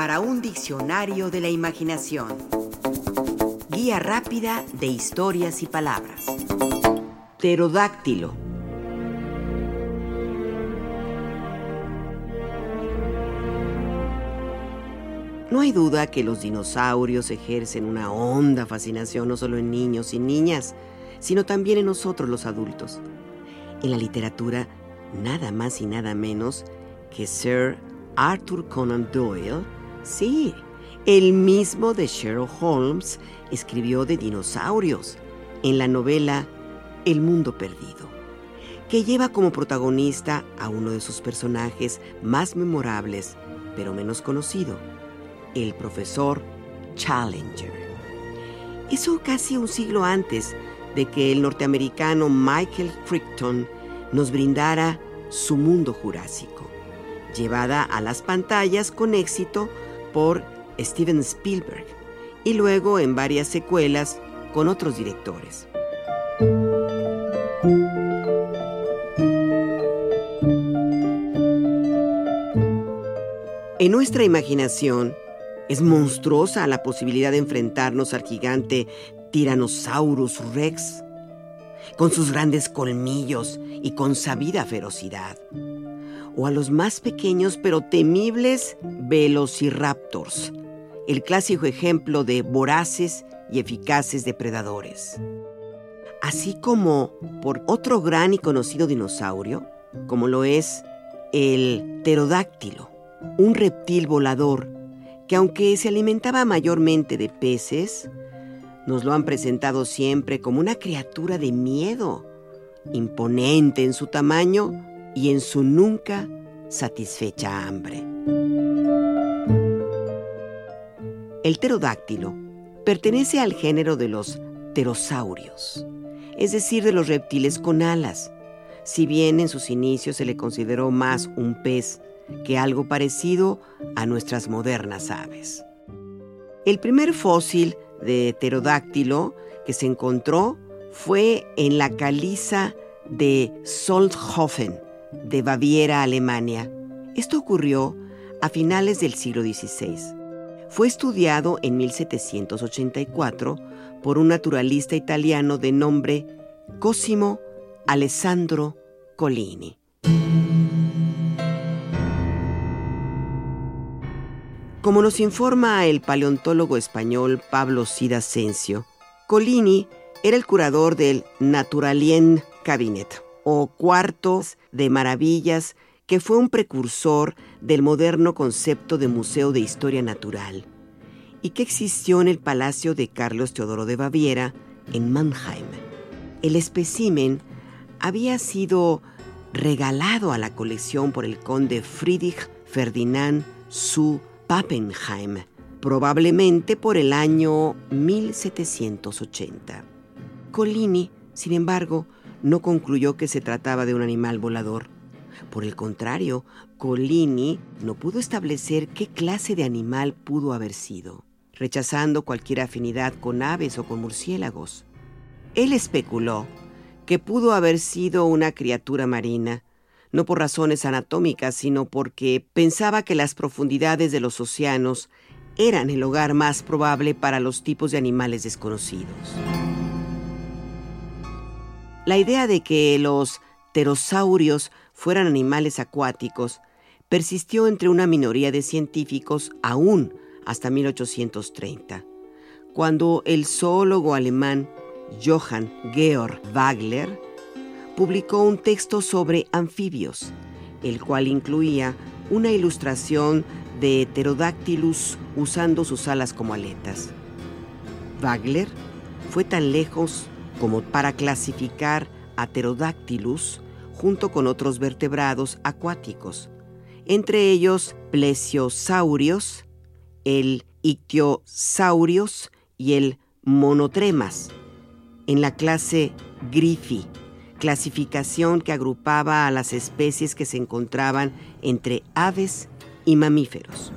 para un diccionario de la imaginación. Guía rápida de historias y palabras. Pterodáctilo. No hay duda que los dinosaurios ejercen una honda fascinación no solo en niños y niñas, sino también en nosotros los adultos. En la literatura, nada más y nada menos que Sir Arthur Conan Doyle, sí, el mismo de Sherlock Holmes, escribió de dinosaurios en la novela El Mundo Perdido, que lleva como protagonista a uno de sus personajes más memorables, pero menos conocido, el profesor Challenger. Eso casi un siglo antes de que el norteamericano Michael Crichton nos brindara su mundo jurásico, llevada a las pantallas con éxito por Steven Spielberg y luego en varias secuelas con otros directores. En nuestra imaginación es monstruosa la posibilidad de enfrentarnos al gigante Tyrannosaurus Rex, con sus grandes colmillos y con sabida ferocidad, o a los más pequeños pero temibles Velociraptors, el clásico ejemplo de voraces y eficaces depredadores. Así como por otro gran y conocido dinosaurio, como lo es el pterodáctilo, un reptil volador que aunque se alimentaba mayormente de peces, nos lo han presentado siempre como una criatura de miedo, imponente en su tamaño y en su nunca satisfecha hambre. El pterodáctilo pertenece al género de los pterosaurios, es decir, de los reptiles con alas, si bien en sus inicios se le consideró más un pez que algo parecido a nuestras modernas aves. El primer fósil de pterodáctilo que se encontró fue en la caliza de Solthofen, de Baviera, Alemania. Esto ocurrió a finales del siglo XVI. Fue estudiado en 1784 por un naturalista italiano de nombre Cosimo Alessandro Collini. Como nos informa el paleontólogo español Pablo Cid Asensio, Colini era el curador del Naturalien Cabinet, o Cuartos de Maravillas, que fue un precursor del moderno concepto de Museo de Historia Natural, y que existió en el Palacio de Carlos Teodoro de Baviera, en Mannheim. El espécimen había sido regalado a la colección por el conde Friedrich Ferdinand zu Pappenheim, probablemente por el año 1780. Collini, sin embargo, no concluyó que se trataba de un animal volador. Por el contrario, Collini no pudo establecer qué clase de animal pudo haber sido, rechazando cualquier afinidad con aves o con murciélagos. Él especuló que pudo haber sido una criatura marina, no por razones anatómicas, sino porque pensaba que las profundidades de los océanos eran el hogar más probable para los tipos de animales desconocidos. La idea de que los pterosaurios fueran animales acuáticos persistió entre una minoría de científicos aún hasta 1830, cuando el zoólogo alemán Johann Georg Wagner publicó un texto sobre anfibios, el cual incluía una ilustración de Pterodactylus usando sus alas como aletas. Wagner fue tan lejos como para clasificar a junto con otros vertebrados acuáticos, entre ellos plesiosaurios, el ictiosaurios y el monotremas, en la clase Griffi clasificación que agrupaba a las especies que se encontraban entre aves y mamíferos.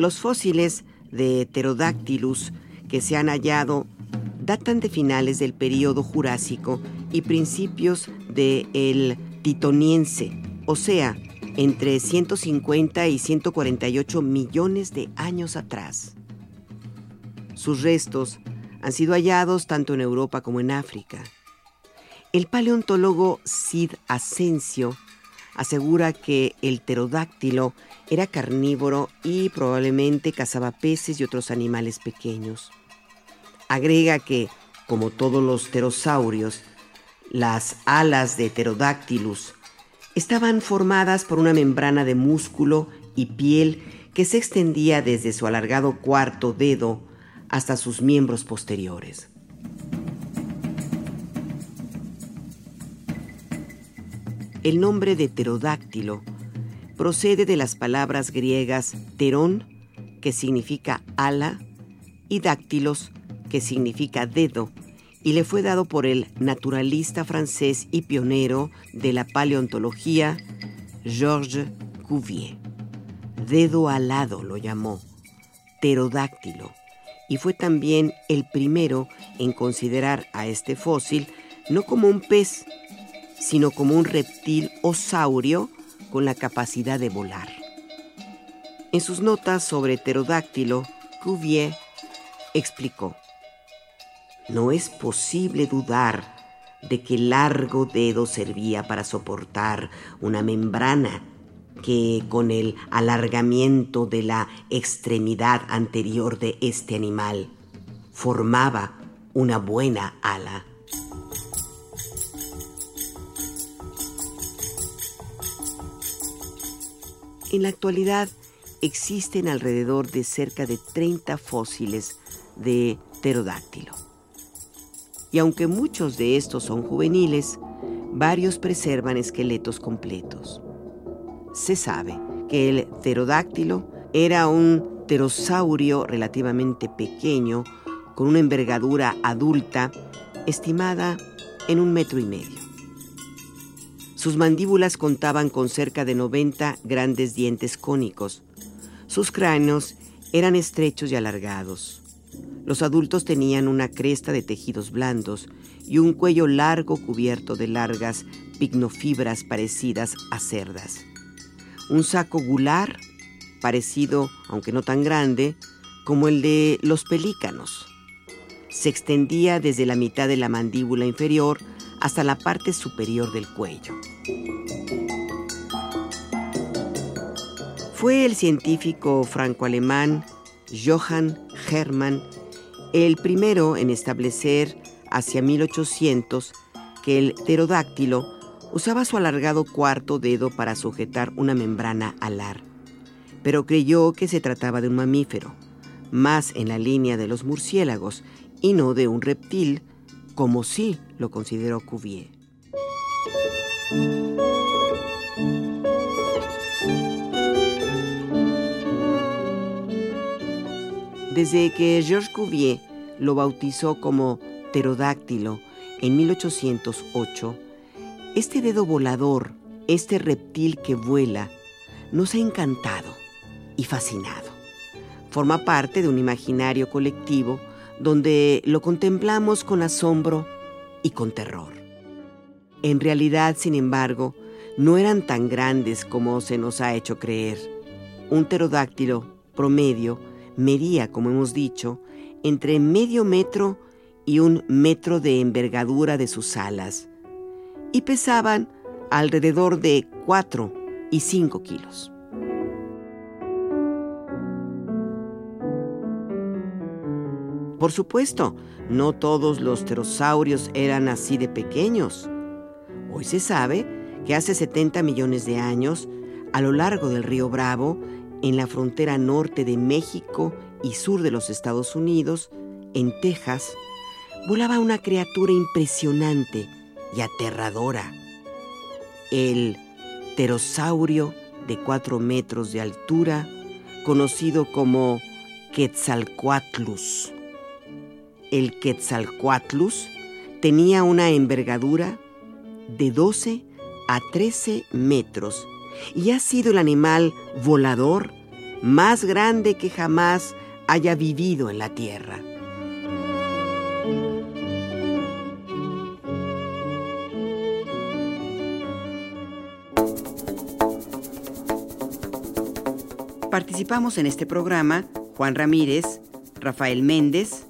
Los fósiles de Pterodactylus que se han hallado datan de finales del período Jurásico y principios del Titoniense, o sea, entre 150 y 148 millones de años atrás. Sus restos han sido hallados tanto en Europa como en África. El paleontólogo Sid Asensio asegura que el pterodáctilo era carnívoro y probablemente cazaba peces y otros animales pequeños. Agrega que, como todos los pterosaurios, las alas de Pterodactylus estaban formadas por una membrana de músculo y piel que se extendía desde su alargado cuarto dedo hasta sus miembros posteriores. El nombre de pterodáctilo procede de las palabras griegas terón, que significa ala, y dáctilos, que significa dedo, y le fue dado por el naturalista francés y pionero de la paleontología, Georges Cuvier. Dedo alado lo llamó, pterodáctilo, y fue también el primero en considerar a este fósil no como un pez, sino como un reptil osaurio con la capacidad de volar. En sus notas sobre pterodáctilo, Cuvier explicó, no es posible dudar de que el largo dedo servía para soportar una membrana que con el alargamiento de la extremidad anterior de este animal formaba una buena ala. En la actualidad existen alrededor de cerca de 30 fósiles de pterodáctilo y aunque muchos de estos son juveniles, varios preservan esqueletos completos. Se sabe que el pterodáctilo era un pterosaurio relativamente pequeño, con una envergadura adulta estimada en un metro y medio. Sus mandíbulas contaban con cerca de 90 grandes dientes cónicos. Sus cráneos eran estrechos y alargados. Los adultos tenían una cresta de tejidos blandos y un cuello largo cubierto de largas pignofibras parecidas a cerdas. Un saco gular, parecido, aunque no tan grande, como el de los pelícanos. Se extendía desde la mitad de la mandíbula inferior hasta la parte superior del cuello. Fue el científico franco-alemán Johann Hermann el primero en establecer hacia 1800 que el pterodáctilo usaba su alargado cuarto dedo para sujetar una membrana alar, pero creyó que se trataba de un mamífero, más en la línea de los murciélagos y no de un reptil, como sí lo consideró Cuvier. Desde que Georges Cuvier lo bautizó como pterodáctilo en 1808, este dedo volador, este reptil que vuela, nos ha encantado y fascinado. Forma parte de un imaginario colectivo donde lo contemplamos con asombro y con terror. En realidad, sin embargo, no eran tan grandes como se nos ha hecho creer. Un pterodáctilo promedio medía, como hemos dicho, entre medio metro y un metro de envergadura de sus alas y pesaban alrededor de 4 y 5 kilos. Por supuesto, no todos los pterosaurios eran así de pequeños. Hoy se sabe que hace 70 millones de años, a lo largo del río Bravo, en la frontera norte de México y sur de los Estados Unidos, en Texas, volaba una criatura impresionante y aterradora. El pterosaurio de cuatro metros de altura, conocido como Quetzalcoatlus el Quetzalcoatlus tenía una envergadura de 12 a 13 metros y ha sido el animal volador más grande que jamás haya vivido en la Tierra. Participamos en este programa Juan Ramírez, Rafael Méndez,